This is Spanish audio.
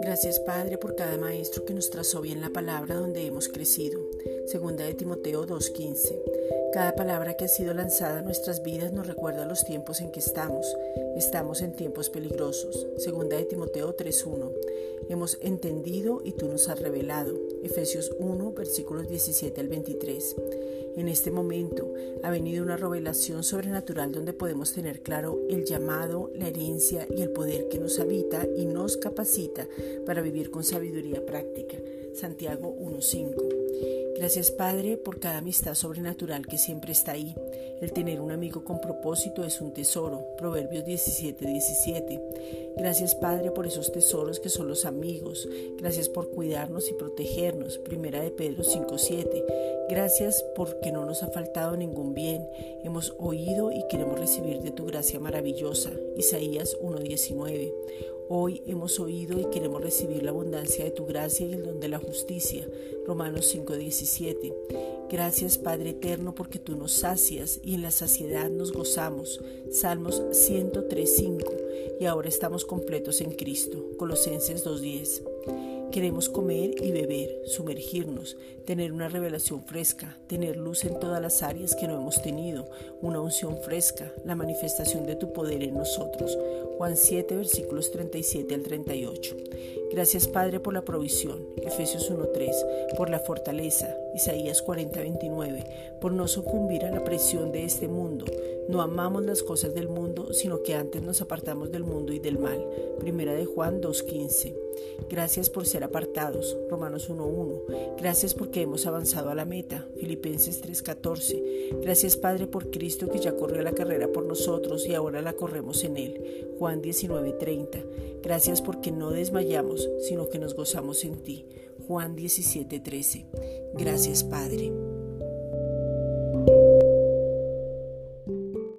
Gracias Padre por cada maestro que nos trazó bien la palabra donde hemos crecido. Segunda de Timoteo 2.15. Cada palabra que ha sido lanzada a nuestras vidas nos recuerda los tiempos en que estamos. Estamos en tiempos peligrosos. Segunda de Timoteo 3.1. Hemos entendido y tú nos has revelado. Efesios 1, versículos 17 al 23. En este momento ha venido una revelación sobrenatural donde podemos tener claro el llamado, la herencia y el poder que nos habita y nos capacita para vivir con sabiduría práctica. Santiago 1.5. Gracias Padre por cada amistad sobrenatural que siempre está ahí. El tener un amigo con propósito es un tesoro. Proverbios 17:17. Gracias Padre por esos tesoros que son los amigos. Gracias por cuidarnos y protegernos. Primera de Pedro 5:7. Gracias porque no nos ha faltado ningún bien. Hemos oído y queremos recibir de tu gracia maravillosa. Isaías 1:19. Hoy hemos oído y queremos recibir la abundancia de tu gracia y el don de la justicia. Romanos 5:17. Gracias Padre Eterno porque tú nos sacias y en la saciedad nos gozamos. Salmos 103:5. Y ahora estamos completos en Cristo. Colosenses 2:10. Queremos comer y beber, sumergirnos, tener una revelación fresca, tener luz en todas las áreas que no hemos tenido, una unción fresca, la manifestación de tu poder en nosotros. Juan 7, versículos 37 al 38. Gracias Padre por la provisión, Efesios 1.3, por la fortaleza, Isaías 40.29, por no sucumbir a la presión de este mundo. No amamos las cosas del mundo, sino que antes nos apartamos del mundo y del mal. Primera de Juan 2.15. Gracias por ser apartados, Romanos 1.1. Gracias porque hemos avanzado a la meta, Filipenses 3.14. Gracias Padre por Que ya corrió la carrera por nosotros y ahora la corremos en Él, Juan 19.30. Gracias porque no desmayamos, sino que nos gozamos en ti, Juan 17.13. Gracias Padre.